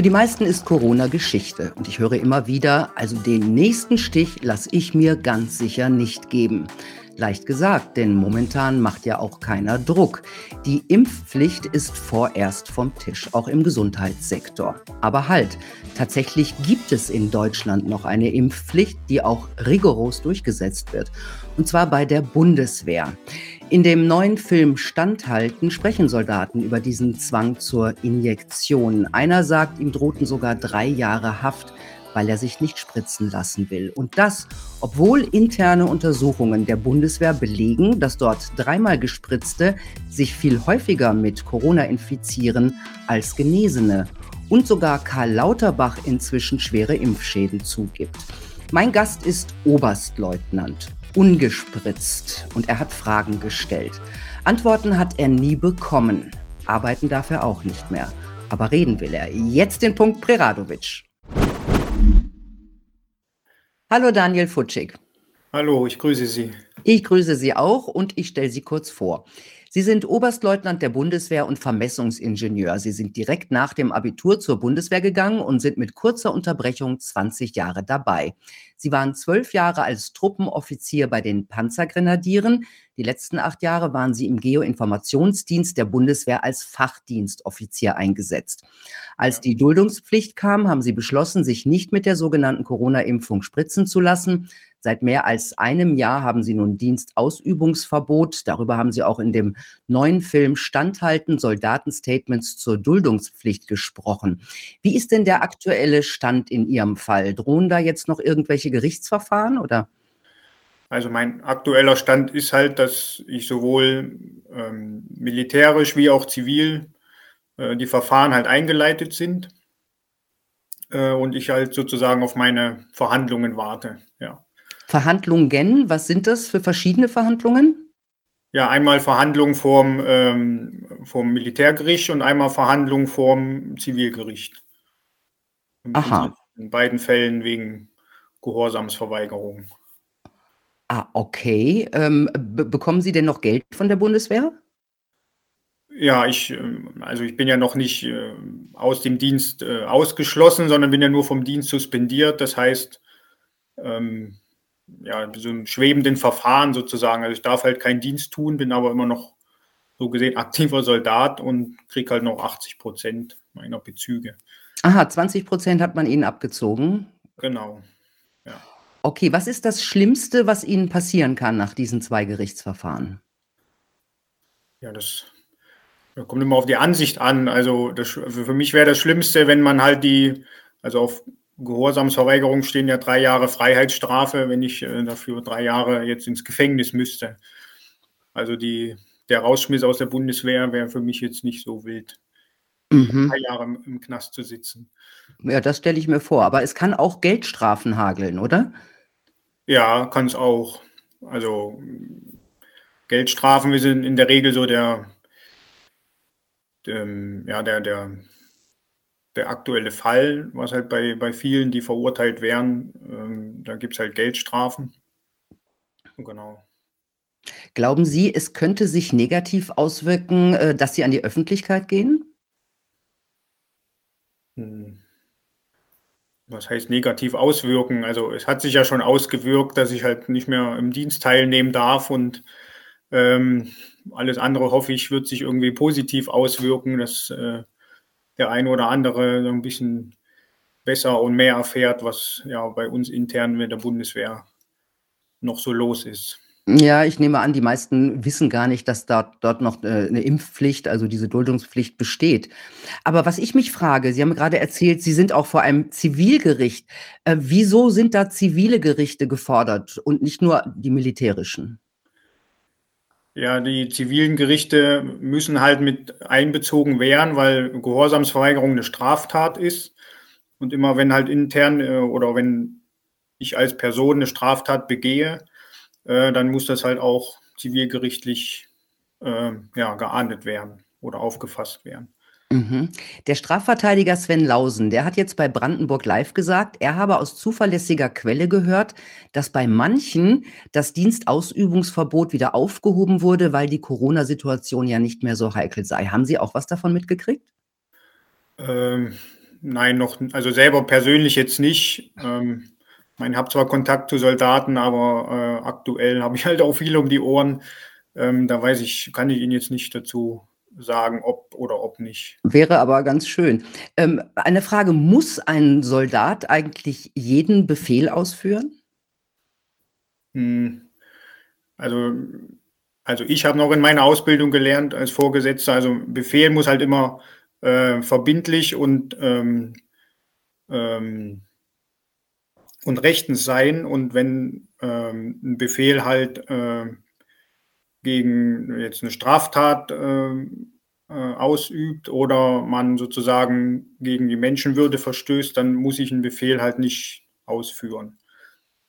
Für die meisten ist Corona Geschichte und ich höre immer wieder, also den nächsten Stich lasse ich mir ganz sicher nicht geben. Leicht gesagt, denn momentan macht ja auch keiner Druck. Die Impfpflicht ist vorerst vom Tisch, auch im Gesundheitssektor. Aber halt, tatsächlich gibt es in Deutschland noch eine Impfpflicht, die auch rigoros durchgesetzt wird. Und zwar bei der Bundeswehr. In dem neuen Film Standhalten sprechen Soldaten über diesen Zwang zur Injektion. Einer sagt, ihm drohten sogar drei Jahre Haft weil er sich nicht spritzen lassen will. Und das, obwohl interne Untersuchungen der Bundeswehr belegen, dass dort dreimal gespritzte sich viel häufiger mit Corona infizieren als Genesene. Und sogar Karl Lauterbach inzwischen schwere Impfschäden zugibt. Mein Gast ist Oberstleutnant, ungespritzt und er hat Fragen gestellt. Antworten hat er nie bekommen. Arbeiten darf er auch nicht mehr. Aber reden will er. Jetzt den Punkt Preradovic. Hallo Daniel Futschig. Hallo, ich grüße Sie. Ich grüße Sie auch und ich stelle Sie kurz vor. Sie sind Oberstleutnant der Bundeswehr und Vermessungsingenieur. Sie sind direkt nach dem Abitur zur Bundeswehr gegangen und sind mit kurzer Unterbrechung 20 Jahre dabei. Sie waren zwölf Jahre als Truppenoffizier bei den Panzergrenadieren. Die letzten acht Jahre waren Sie im Geoinformationsdienst der Bundeswehr als Fachdienstoffizier eingesetzt. Als die Duldungspflicht kam, haben Sie beschlossen, sich nicht mit der sogenannten Corona-Impfung spritzen zu lassen. Seit mehr als einem Jahr haben sie nun Dienstausübungsverbot. Darüber haben sie auch in dem neuen Film Standhalten, Soldatenstatements zur Duldungspflicht gesprochen. Wie ist denn der aktuelle Stand in Ihrem Fall? Drohen da jetzt noch irgendwelche Gerichtsverfahren oder? Also mein aktueller Stand ist halt, dass ich sowohl ähm, militärisch wie auch zivil äh, die Verfahren halt eingeleitet sind äh, und ich halt sozusagen auf meine Verhandlungen warte. Ja. Verhandlungen, was sind das für verschiedene Verhandlungen? Ja, einmal Verhandlungen vorm, ähm, vom Militärgericht und einmal Verhandlungen vorm Zivilgericht. Aha. In beiden Fällen wegen Gehorsamsverweigerung. Ah, okay. Ähm, bekommen Sie denn noch Geld von der Bundeswehr? Ja, ich, ähm, also ich bin ja noch nicht äh, aus dem Dienst äh, ausgeschlossen, sondern bin ja nur vom Dienst suspendiert. Das heißt, ähm, ja, so einem schwebenden Verfahren sozusagen. Also ich darf halt keinen Dienst tun, bin aber immer noch so gesehen aktiver Soldat und kriege halt noch 80 Prozent meiner Bezüge. Aha, 20 Prozent hat man Ihnen abgezogen. Genau. Ja. Okay, was ist das Schlimmste, was Ihnen passieren kann nach diesen zwei Gerichtsverfahren? Ja, das, das kommt immer auf die Ansicht an. Also das, für mich wäre das Schlimmste, wenn man halt die, also auf Gehorsamsverweigerung stehen ja drei Jahre Freiheitsstrafe, wenn ich äh, dafür drei Jahre jetzt ins Gefängnis müsste. Also die, der Rausschmiss aus der Bundeswehr wäre für mich jetzt nicht so wild, mhm. drei Jahre im, im Knast zu sitzen. Ja, das stelle ich mir vor. Aber es kann auch Geldstrafen hageln, oder? Ja, kann es auch. Also Geldstrafen wir sind in der Regel so der, der ja, der, der der aktuelle Fall, was halt bei, bei vielen, die verurteilt werden, ähm, da gibt es halt Geldstrafen. Genau. Glauben Sie, es könnte sich negativ auswirken, äh, dass Sie an die Öffentlichkeit gehen? Hm. Was heißt negativ auswirken? Also es hat sich ja schon ausgewirkt, dass ich halt nicht mehr im Dienst teilnehmen darf und ähm, alles andere hoffe ich, wird sich irgendwie positiv auswirken, dass äh, der eine oder andere so ein bisschen besser und mehr erfährt, was ja bei uns intern mit der Bundeswehr noch so los ist. Ja, ich nehme an, die meisten wissen gar nicht, dass da, dort noch äh, eine Impfpflicht, also diese Duldungspflicht besteht. Aber was ich mich frage, Sie haben gerade erzählt, Sie sind auch vor einem Zivilgericht. Äh, wieso sind da zivile Gerichte gefordert und nicht nur die militärischen? Ja, die zivilen Gerichte müssen halt mit einbezogen werden, weil Gehorsamsverweigerung eine Straftat ist. Und immer wenn halt intern äh, oder wenn ich als Person eine Straftat begehe, äh, dann muss das halt auch zivilgerichtlich äh, ja, geahndet werden oder aufgefasst werden. Mhm. Der Strafverteidiger Sven Lausen, der hat jetzt bei Brandenburg Live gesagt, er habe aus zuverlässiger Quelle gehört, dass bei manchen das Dienstausübungsverbot wieder aufgehoben wurde, weil die Corona-Situation ja nicht mehr so heikel sei. Haben Sie auch was davon mitgekriegt? Ähm, nein, noch, also selber persönlich jetzt nicht. Ähm, ich habe zwar Kontakt zu Soldaten, aber äh, aktuell habe ich halt auch viel um die Ohren. Ähm, da weiß ich, kann ich Ihnen jetzt nicht dazu sagen, ob oder ob nicht. Wäre aber ganz schön. Ähm, eine Frage, muss ein Soldat eigentlich jeden Befehl ausführen? Hm, also, also ich habe noch in meiner Ausbildung gelernt als Vorgesetzter, also Befehl muss halt immer äh, verbindlich und ähm, ähm, und rechtens sein. Und wenn ähm, ein Befehl halt äh, gegen jetzt eine Straftat äh, äh, ausübt oder man sozusagen gegen die Menschenwürde verstößt, dann muss ich einen Befehl halt nicht ausführen.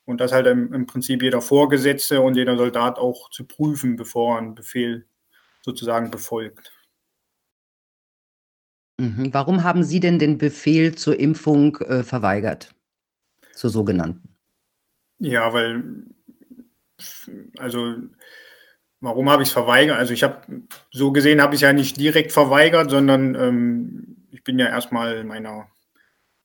Und das halt im, im Prinzip jeder Vorgesetzte und jeder Soldat auch zu prüfen, bevor er einen Befehl sozusagen befolgt. Mhm. Warum haben Sie denn den Befehl zur Impfung äh, verweigert? Zur sogenannten? Ja, weil, also Warum habe ich es verweigert? Also ich habe so gesehen habe ich es ja nicht direkt verweigert, sondern ähm, ich bin ja erstmal meiner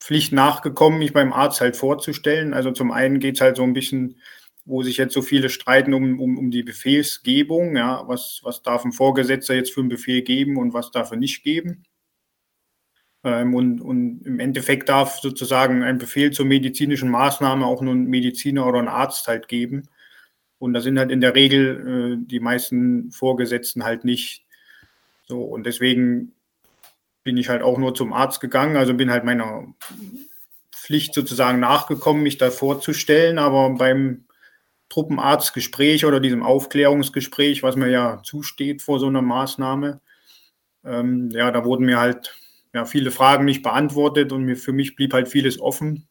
Pflicht nachgekommen, mich beim Arzt halt vorzustellen. Also zum einen geht es halt so ein bisschen, wo sich jetzt so viele streiten um, um, um die Befehlsgebung, ja, was, was darf ein Vorgesetzter jetzt für einen Befehl geben und was darf er nicht geben. Ähm, und, und im Endeffekt darf sozusagen ein Befehl zur medizinischen Maßnahme auch nur ein Mediziner oder ein Arzt halt geben. Und da sind halt in der Regel äh, die meisten Vorgesetzten halt nicht. So, und deswegen bin ich halt auch nur zum Arzt gegangen, also bin halt meiner Pflicht sozusagen nachgekommen, mich da vorzustellen, aber beim Truppenarztgespräch oder diesem Aufklärungsgespräch, was mir ja zusteht vor so einer Maßnahme, ähm, ja, da wurden mir halt ja, viele Fragen nicht beantwortet und mir, für mich blieb halt vieles offen,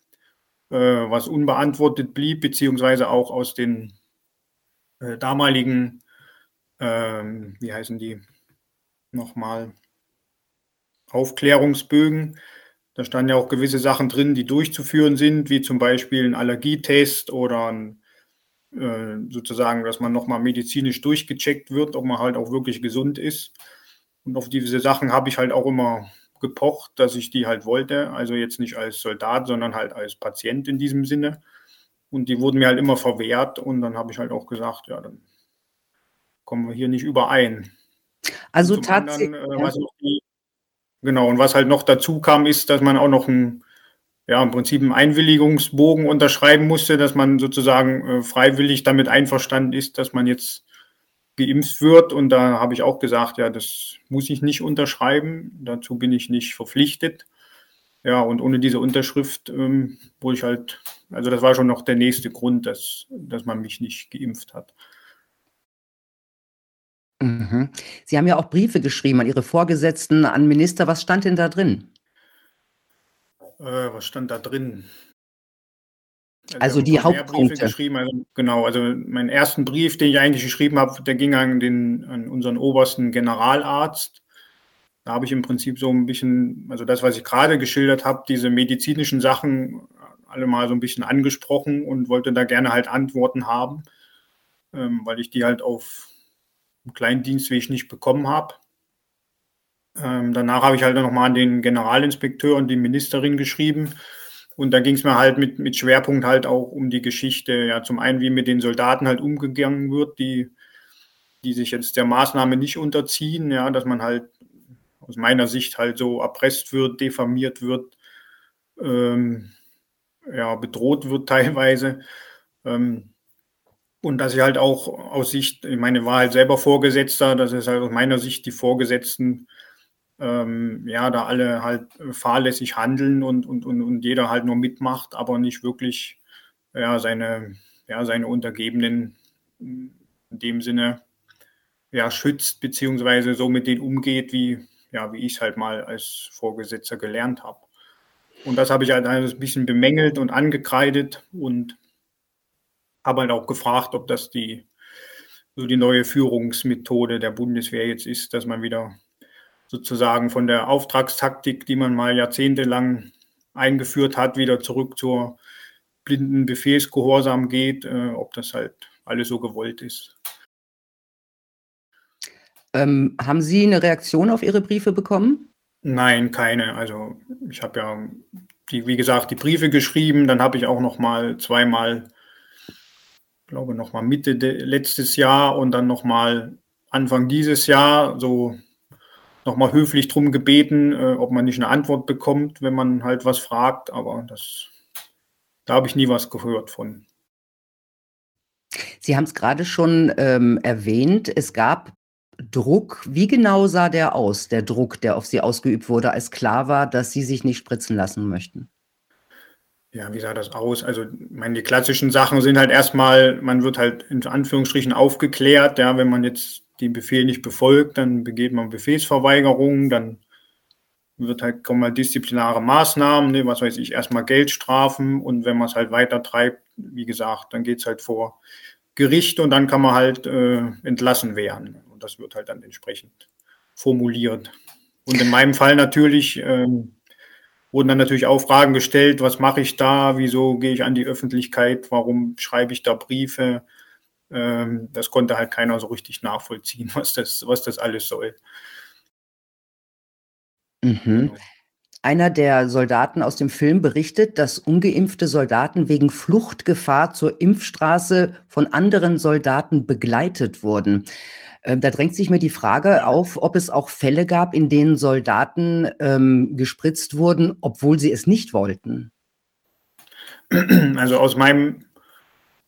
äh, was unbeantwortet blieb, beziehungsweise auch aus den äh, damaligen, ähm, wie heißen die nochmal, Aufklärungsbögen. Da standen ja auch gewisse Sachen drin, die durchzuführen sind, wie zum Beispiel ein Allergietest oder ein, äh, sozusagen, dass man nochmal medizinisch durchgecheckt wird, ob man halt auch wirklich gesund ist. Und auf diese Sachen habe ich halt auch immer gepocht, dass ich die halt wollte. Also jetzt nicht als Soldat, sondern halt als Patient in diesem Sinne. Und die wurden mir halt immer verwehrt und dann habe ich halt auch gesagt, ja, dann kommen wir hier nicht überein. Also tatsächlich. Äh, genau, und was halt noch dazu kam, ist, dass man auch noch ein, ja, im Prinzip einen Einwilligungsbogen unterschreiben musste, dass man sozusagen äh, freiwillig damit einverstanden ist, dass man jetzt geimpft wird. Und da habe ich auch gesagt, ja, das muss ich nicht unterschreiben. Dazu bin ich nicht verpflichtet. Ja, und ohne diese Unterschrift ähm, wurde ich halt, also das war schon noch der nächste Grund, dass, dass man mich nicht geimpft hat. Mhm. Sie haben ja auch Briefe geschrieben an Ihre Vorgesetzten, an Minister. Was stand denn da drin? Äh, was stand da drin? Also, also die Hauptpunkte. Geschrieben, also, genau, also meinen ersten Brief, den ich eigentlich geschrieben habe, der ging an, den, an unseren obersten Generalarzt. Da habe ich im Prinzip so ein bisschen, also das, was ich gerade geschildert habe, diese medizinischen Sachen alle mal so ein bisschen angesprochen und wollte da gerne halt Antworten haben, ähm, weil ich die halt auf dem kleinen Dienstweg nicht bekommen habe. Ähm, danach habe ich halt nochmal an den Generalinspekteur und die Ministerin geschrieben. Und da ging es mir halt mit, mit Schwerpunkt halt auch um die Geschichte, ja, zum einen, wie mit den Soldaten halt umgegangen wird, die, die sich jetzt der Maßnahme nicht unterziehen, ja, dass man halt aus meiner Sicht halt so erpresst wird, diffamiert wird, ähm, ja, bedroht wird teilweise. Ähm, und dass ich halt auch aus Sicht, ich meine, war halt selber Vorgesetzter, dass es halt aus meiner Sicht die Vorgesetzten, ähm, ja, da alle halt fahrlässig handeln und, und, und, und jeder halt nur mitmacht, aber nicht wirklich, ja, seine, ja, seine Untergebenen in dem Sinne, ja, schützt, beziehungsweise so mit denen umgeht, wie, ja, wie ich es halt mal als Vorgesetzter gelernt habe. Und das habe ich halt ein bisschen bemängelt und angekreidet und habe halt auch gefragt, ob das die so die neue Führungsmethode der Bundeswehr jetzt ist, dass man wieder sozusagen von der Auftragstaktik, die man mal jahrzehntelang eingeführt hat, wieder zurück zur blinden Befehlsgehorsam geht, äh, ob das halt alles so gewollt ist. Ähm, haben Sie eine Reaktion auf Ihre Briefe bekommen? Nein, keine. Also ich habe ja, die, wie gesagt, die Briefe geschrieben. Dann habe ich auch noch mal zweimal, glaube noch mal Mitte letztes Jahr und dann noch mal Anfang dieses Jahr so noch mal höflich drum gebeten, äh, ob man nicht eine Antwort bekommt, wenn man halt was fragt. Aber das, da habe ich nie was gehört von. Sie haben es gerade schon ähm, erwähnt. Es gab Druck, wie genau sah der aus, der Druck, der auf Sie ausgeübt wurde, als klar war, dass Sie sich nicht spritzen lassen möchten? Ja, wie sah das aus? Also, ich meine, die klassischen Sachen sind halt erstmal, man wird halt in Anführungsstrichen aufgeklärt, ja, wenn man jetzt den Befehl nicht befolgt, dann begeht man Befehlsverweigerung, dann wird halt, kommen halt disziplinare Maßnahmen, ne, was weiß ich, erstmal Geldstrafen und wenn man es halt weiter treibt, wie gesagt, dann geht es halt vor Gericht und dann kann man halt äh, entlassen werden das wird halt dann entsprechend formuliert. Und in meinem Fall natürlich ähm, wurden dann natürlich auch Fragen gestellt, was mache ich da, wieso gehe ich an die Öffentlichkeit, warum schreibe ich da Briefe. Ähm, das konnte halt keiner so richtig nachvollziehen, was das, was das alles soll. Mhm. Einer der Soldaten aus dem Film berichtet, dass ungeimpfte Soldaten wegen Fluchtgefahr zur Impfstraße von anderen Soldaten begleitet wurden. Ähm, da drängt sich mir die Frage auf, ob es auch Fälle gab, in denen Soldaten ähm, gespritzt wurden, obwohl sie es nicht wollten. Also aus meinem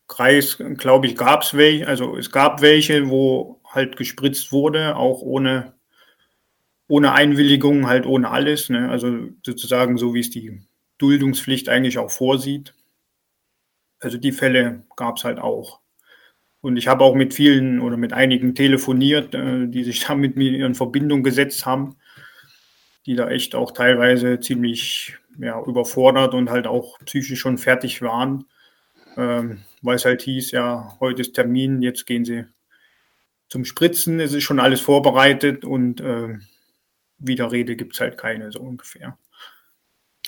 Kreis, glaube ich, gab es welche, also es gab welche, wo halt gespritzt wurde, auch ohne, ohne Einwilligung, halt ohne alles. Ne? Also sozusagen so, wie es die Duldungspflicht eigentlich auch vorsieht. Also die Fälle gab es halt auch. Und ich habe auch mit vielen oder mit einigen telefoniert, äh, die sich da mit mir in Verbindung gesetzt haben, die da echt auch teilweise ziemlich ja, überfordert und halt auch psychisch schon fertig waren, ähm, weil es halt hieß, ja, heute ist Termin, jetzt gehen sie zum Spritzen, es ist schon alles vorbereitet und äh, Widerrede gibt es halt keine, so ungefähr.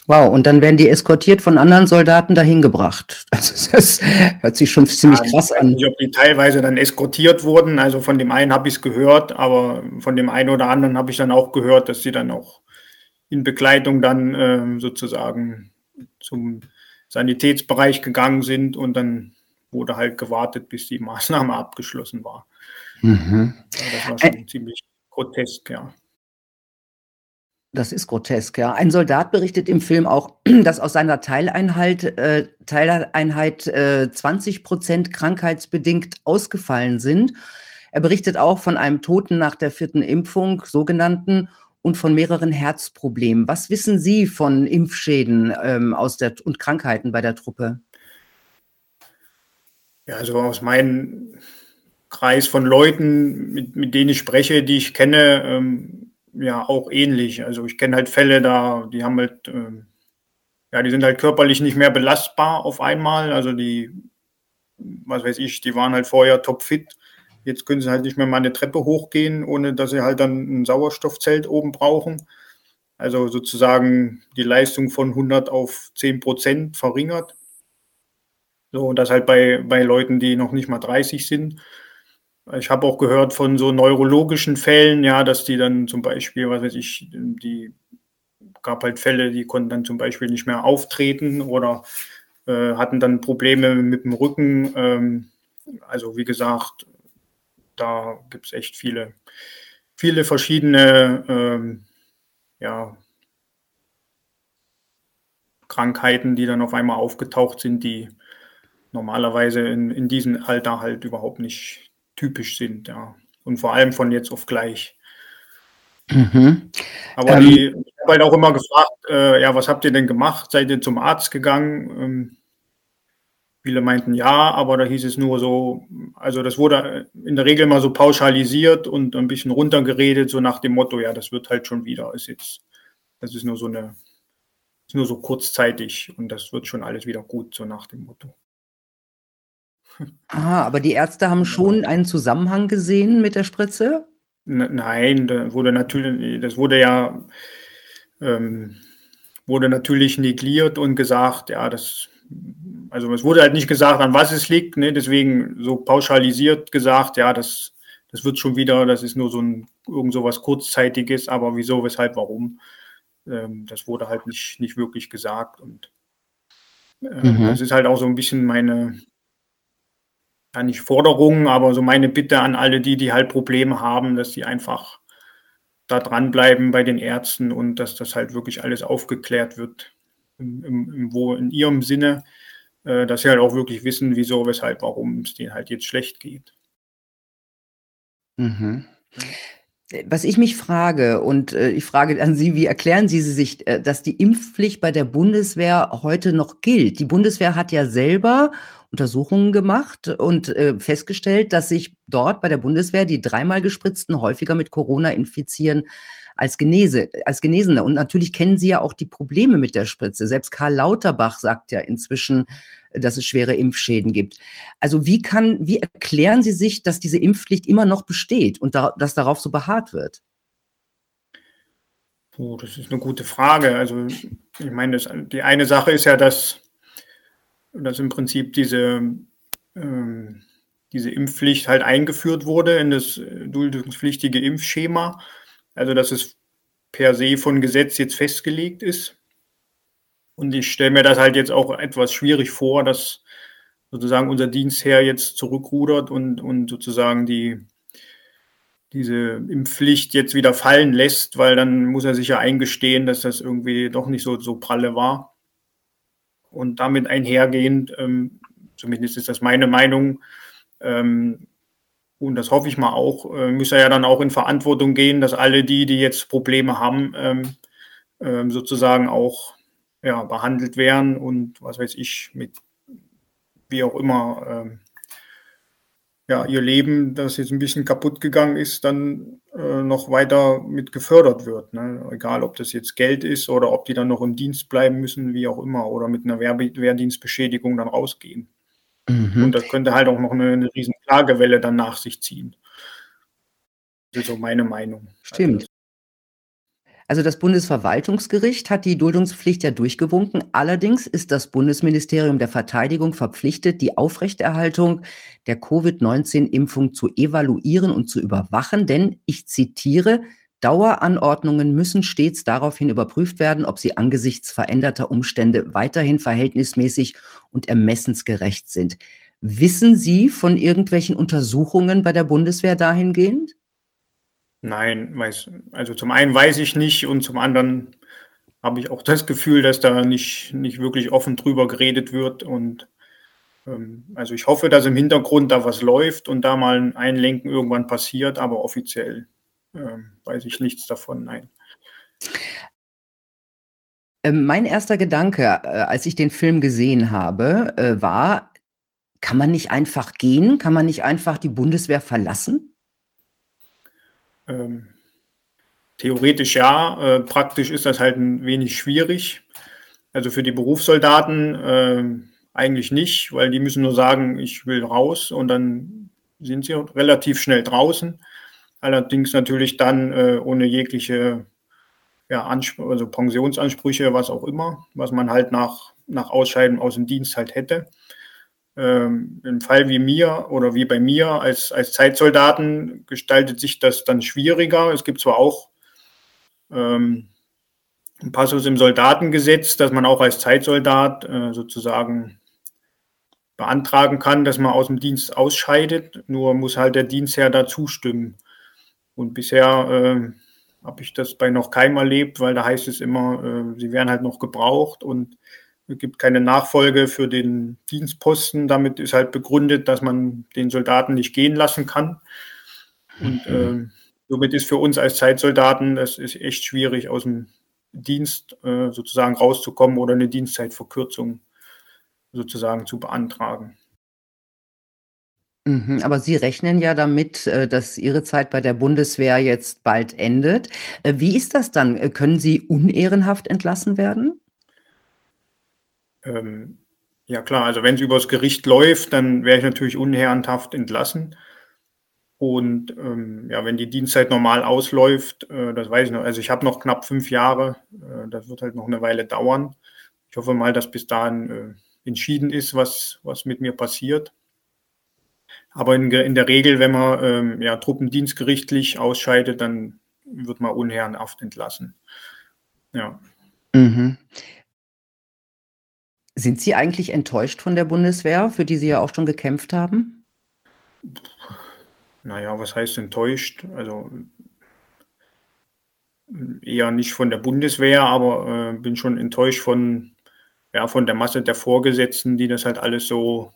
Wow, und dann werden die eskortiert von anderen Soldaten dahin gebracht. Also das hört sich schon ziemlich ja, krass an. Ich weiß nicht, ob die teilweise dann eskortiert wurden. Also von dem einen habe ich es gehört, aber von dem einen oder anderen habe ich dann auch gehört, dass sie dann auch in Begleitung dann äh, sozusagen zum Sanitätsbereich gegangen sind und dann wurde halt gewartet, bis die Maßnahme abgeschlossen war. Mhm. Ja, das war schon Ä ziemlich grotesk, ja. Das ist grotesk, ja. Ein Soldat berichtet im Film auch, dass aus seiner Teileinheit, äh, Teileinheit äh, 20 Prozent krankheitsbedingt ausgefallen sind. Er berichtet auch von einem Toten nach der vierten Impfung, sogenannten, und von mehreren Herzproblemen. Was wissen Sie von Impfschäden ähm, aus der, und Krankheiten bei der Truppe? Ja, also aus meinem Kreis von Leuten, mit, mit denen ich spreche, die ich kenne, ähm, ja auch ähnlich. Also ich kenne halt Fälle da, die haben halt, äh, ja, die sind halt körperlich nicht mehr belastbar auf einmal. Also die, was weiß ich, die waren halt vorher topfit. Jetzt können sie halt nicht mehr mal eine Treppe hochgehen, ohne dass sie halt dann ein Sauerstoffzelt oben brauchen. Also sozusagen die Leistung von 100 auf 10 Prozent verringert. So, und das halt bei, bei Leuten, die noch nicht mal 30 sind. Ich habe auch gehört von so neurologischen Fällen, ja, dass die dann zum Beispiel, was weiß ich, die gab halt Fälle, die konnten dann zum Beispiel nicht mehr auftreten oder äh, hatten dann Probleme mit dem Rücken. Ähm, also wie gesagt, da gibt es echt viele, viele verschiedene ähm, ja, Krankheiten, die dann auf einmal aufgetaucht sind, die normalerweise in, in diesem Alter halt überhaupt nicht typisch sind, ja. Und vor allem von jetzt auf gleich. Mhm. Aber ähm, die, ich habe halt auch immer gefragt, äh, ja, was habt ihr denn gemacht? Seid ihr zum Arzt gegangen? Ähm, viele meinten ja, aber da hieß es nur so, also das wurde in der Regel mal so pauschalisiert und ein bisschen runtergeredet, so nach dem Motto, ja, das wird halt schon wieder, ist jetzt, das ist nur so eine, ist nur so kurzzeitig und das wird schon alles wieder gut, so nach dem Motto. Ah, aber die Ärzte haben schon einen Zusammenhang gesehen mit der Spritze? Nein, da wurde natürlich, das wurde ja ähm, wurde natürlich negliert und gesagt, ja, das, also es wurde halt nicht gesagt, an was es liegt, ne, deswegen so pauschalisiert gesagt, ja, das, das wird schon wieder, das ist nur so ein irgend so was kurzzeitiges, aber wieso, weshalb, warum? ähm, das wurde halt nicht, nicht wirklich gesagt. Und äh, mhm. das ist halt auch so ein bisschen meine, ja nicht Forderung, aber so meine Bitte an alle die, die halt Probleme haben, dass sie einfach da dranbleiben bei den Ärzten und dass das halt wirklich alles aufgeklärt wird, im, im, wo in ihrem Sinne, äh, dass sie halt auch wirklich wissen, wieso, weshalb, warum es denen halt jetzt schlecht geht. Mhm. Was ich mich frage, und äh, ich frage an Sie, wie erklären Sie sich, äh, dass die Impfpflicht bei der Bundeswehr heute noch gilt? Die Bundeswehr hat ja selber Untersuchungen gemacht und äh, festgestellt, dass sich dort bei der Bundeswehr die dreimal gespritzten häufiger mit Corona infizieren als, Genese, als Genesene. Und natürlich kennen Sie ja auch die Probleme mit der Spritze. Selbst Karl Lauterbach sagt ja inzwischen, dass es schwere Impfschäden gibt. Also wie kann, wie erklären Sie sich, dass diese Impfpflicht immer noch besteht und da, dass darauf so beharrt wird? Oh, das ist eine gute Frage. Also ich meine, das, die eine Sache ist ja, dass, dass im Prinzip diese, ähm, diese Impfpflicht halt eingeführt wurde in das duldungspflichtige Impfschema. Also dass es per se von Gesetz jetzt festgelegt ist. Und ich stelle mir das halt jetzt auch etwas schwierig vor, dass sozusagen unser Dienstherr jetzt zurückrudert und, und sozusagen die, diese Impfpflicht jetzt wieder fallen lässt, weil dann muss er sich ja eingestehen, dass das irgendwie doch nicht so, so pralle war. Und damit einhergehend, ähm, zumindest ist das meine Meinung, ähm, und das hoffe ich mal auch, äh, muss er ja dann auch in Verantwortung gehen, dass alle die, die jetzt Probleme haben, ähm, ähm, sozusagen auch ja, behandelt werden und was weiß ich, mit wie auch immer ähm, ja, ihr Leben, das jetzt ein bisschen kaputt gegangen ist, dann äh, noch weiter mit gefördert wird. Ne? Egal, ob das jetzt Geld ist oder ob die dann noch im Dienst bleiben müssen, wie auch immer, oder mit einer Wehr Wehrdienstbeschädigung dann rausgehen. Mhm. Und das könnte halt auch noch eine, eine riesen Klagewelle dann nach sich ziehen. Das ist so meine Meinung. Stimmt. Also das Bundesverwaltungsgericht hat die Duldungspflicht ja durchgewunken. Allerdings ist das Bundesministerium der Verteidigung verpflichtet, die Aufrechterhaltung der Covid-19-Impfung zu evaluieren und zu überwachen. Denn ich zitiere, Daueranordnungen müssen stets daraufhin überprüft werden, ob sie angesichts veränderter Umstände weiterhin verhältnismäßig und ermessensgerecht sind. Wissen Sie von irgendwelchen Untersuchungen bei der Bundeswehr dahingehend? Nein, weiß, also zum einen weiß ich nicht und zum anderen habe ich auch das Gefühl, dass da nicht, nicht wirklich offen drüber geredet wird. Und ähm, also ich hoffe, dass im Hintergrund da was läuft und da mal ein Einlenken irgendwann passiert, aber offiziell ähm, weiß ich nichts davon, nein. Ähm, mein erster Gedanke, äh, als ich den Film gesehen habe, äh, war, kann man nicht einfach gehen? Kann man nicht einfach die Bundeswehr verlassen? Ähm, theoretisch ja, äh, praktisch ist das halt ein wenig schwierig. Also für die Berufssoldaten äh, eigentlich nicht, weil die müssen nur sagen, ich will raus und dann sind sie relativ schnell draußen. Allerdings natürlich dann äh, ohne jegliche ja, also Pensionsansprüche, was auch immer, was man halt nach, nach Ausscheiden aus dem Dienst halt hätte. Ähm, Im Fall wie mir oder wie bei mir als, als Zeitsoldaten gestaltet sich das dann schwieriger. Es gibt zwar auch ähm, einen Passus im Soldatengesetz, dass man auch als Zeitsoldat äh, sozusagen beantragen kann, dass man aus dem Dienst ausscheidet, nur muss halt der Dienstherr da zustimmen. Und bisher äh, habe ich das bei noch keinem erlebt, weil da heißt es immer, äh, sie werden halt noch gebraucht und es gibt keine Nachfolge für den Dienstposten. Damit ist halt begründet, dass man den Soldaten nicht gehen lassen kann. Und äh, somit ist für uns als Zeitsoldaten, das ist echt schwierig, aus dem Dienst äh, sozusagen rauszukommen oder eine Dienstzeitverkürzung sozusagen zu beantragen. Mhm, aber Sie rechnen ja damit, äh, dass Ihre Zeit bei der Bundeswehr jetzt bald endet. Äh, wie ist das dann? Äh, können Sie unehrenhaft entlassen werden? Ähm, ja klar, also wenn es übers Gericht läuft, dann wäre ich natürlich unehrenhaft entlassen. Und ähm, ja, wenn die Dienstzeit normal ausläuft, äh, das weiß ich noch. Also ich habe noch knapp fünf Jahre. Äh, das wird halt noch eine Weile dauern. Ich hoffe mal, dass bis dahin äh, entschieden ist, was, was mit mir passiert. Aber in, in der Regel, wenn man ähm, ja, truppendienstgerichtlich ausscheidet, dann wird man unherrenhaft entlassen. Ja. Mhm. Sind Sie eigentlich enttäuscht von der Bundeswehr, für die Sie ja auch schon gekämpft haben? Na ja, was heißt enttäuscht? Also eher nicht von der Bundeswehr, aber äh, bin schon enttäuscht von, ja, von der Masse der Vorgesetzten, die das halt alles so,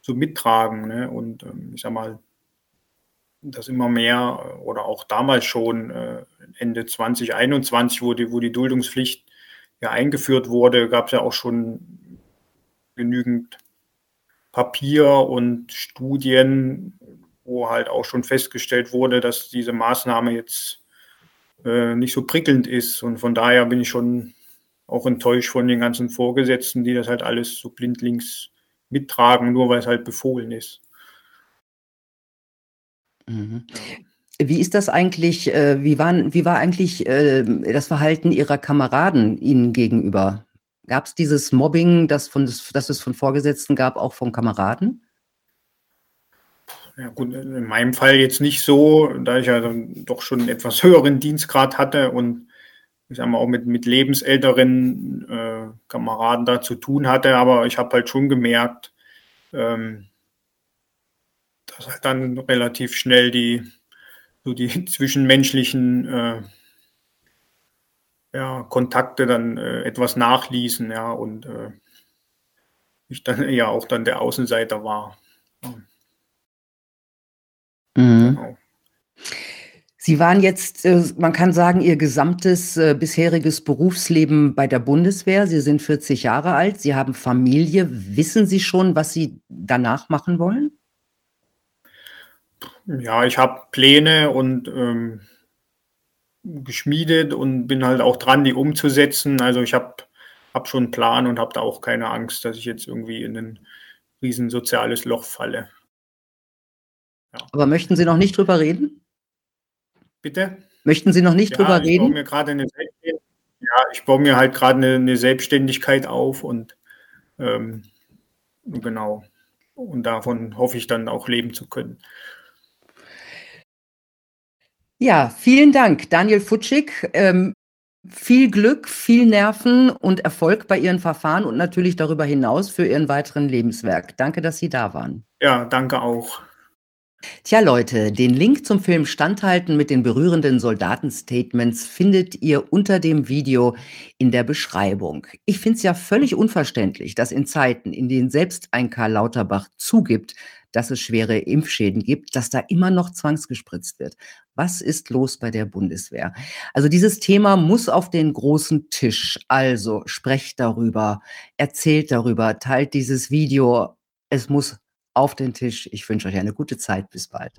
so mittragen. Ne? Und ähm, ich sag mal, dass immer mehr oder auch damals schon äh, Ende 2021, wo die, wo die Duldungspflicht ja eingeführt wurde, gab es ja auch schon genügend Papier und Studien, wo halt auch schon festgestellt wurde, dass diese Maßnahme jetzt äh, nicht so prickelnd ist. Und von daher bin ich schon auch enttäuscht von den ganzen Vorgesetzten, die das halt alles so blindlings mittragen, nur weil es halt befohlen ist. Mhm. Wie ist das eigentlich, äh, wie, waren, wie war eigentlich äh, das Verhalten Ihrer Kameraden Ihnen gegenüber? Gab es dieses Mobbing, das, von, das es von Vorgesetzten gab, auch von Kameraden? Ja gut, in meinem Fall jetzt nicht so, da ich ja dann doch schon einen etwas höheren Dienstgrad hatte und ich sag mal auch mit, mit lebensälteren äh, Kameraden da zu tun hatte, aber ich habe halt schon gemerkt, ähm, dass halt dann relativ schnell die so die zwischenmenschlichen äh, ja, Kontakte dann äh, etwas nachließen, ja, und äh, ich dann ja auch dann der Außenseiter war. Mhm. Genau. Sie waren jetzt, äh, man kann sagen, Ihr gesamtes äh, bisheriges Berufsleben bei der Bundeswehr. Sie sind 40 Jahre alt, Sie haben Familie. Wissen Sie schon, was Sie danach machen wollen? Ja, ich habe Pläne und ähm, geschmiedet und bin halt auch dran, die umzusetzen. Also ich habe hab schon einen Plan und habe da auch keine Angst, dass ich jetzt irgendwie in ein riesen soziales Loch falle. Ja. Aber möchten Sie noch nicht drüber reden? Bitte? Möchten Sie noch nicht ja, drüber ich reden? Baue mir gerade eine ja, ich baue mir halt gerade eine, eine, Selbstständigkeit auf und ähm, genau. Und davon hoffe ich dann auch leben zu können. Ja, vielen Dank, Daniel Futschig. Ähm, viel Glück, viel Nerven und Erfolg bei Ihren Verfahren und natürlich darüber hinaus für Ihren weiteren Lebenswerk. Danke, dass Sie da waren. Ja, danke auch. Tja, Leute, den Link zum Film Standhalten mit den berührenden Soldatenstatements findet ihr unter dem Video in der Beschreibung. Ich finde es ja völlig unverständlich, dass in Zeiten, in denen selbst ein Karl Lauterbach zugibt, dass es schwere Impfschäden gibt, dass da immer noch zwangsgespritzt wird. Was ist los bei der Bundeswehr? Also dieses Thema muss auf den großen Tisch. Also sprecht darüber, erzählt darüber, teilt dieses Video. Es muss auf den Tisch. Ich wünsche euch eine gute Zeit. Bis bald.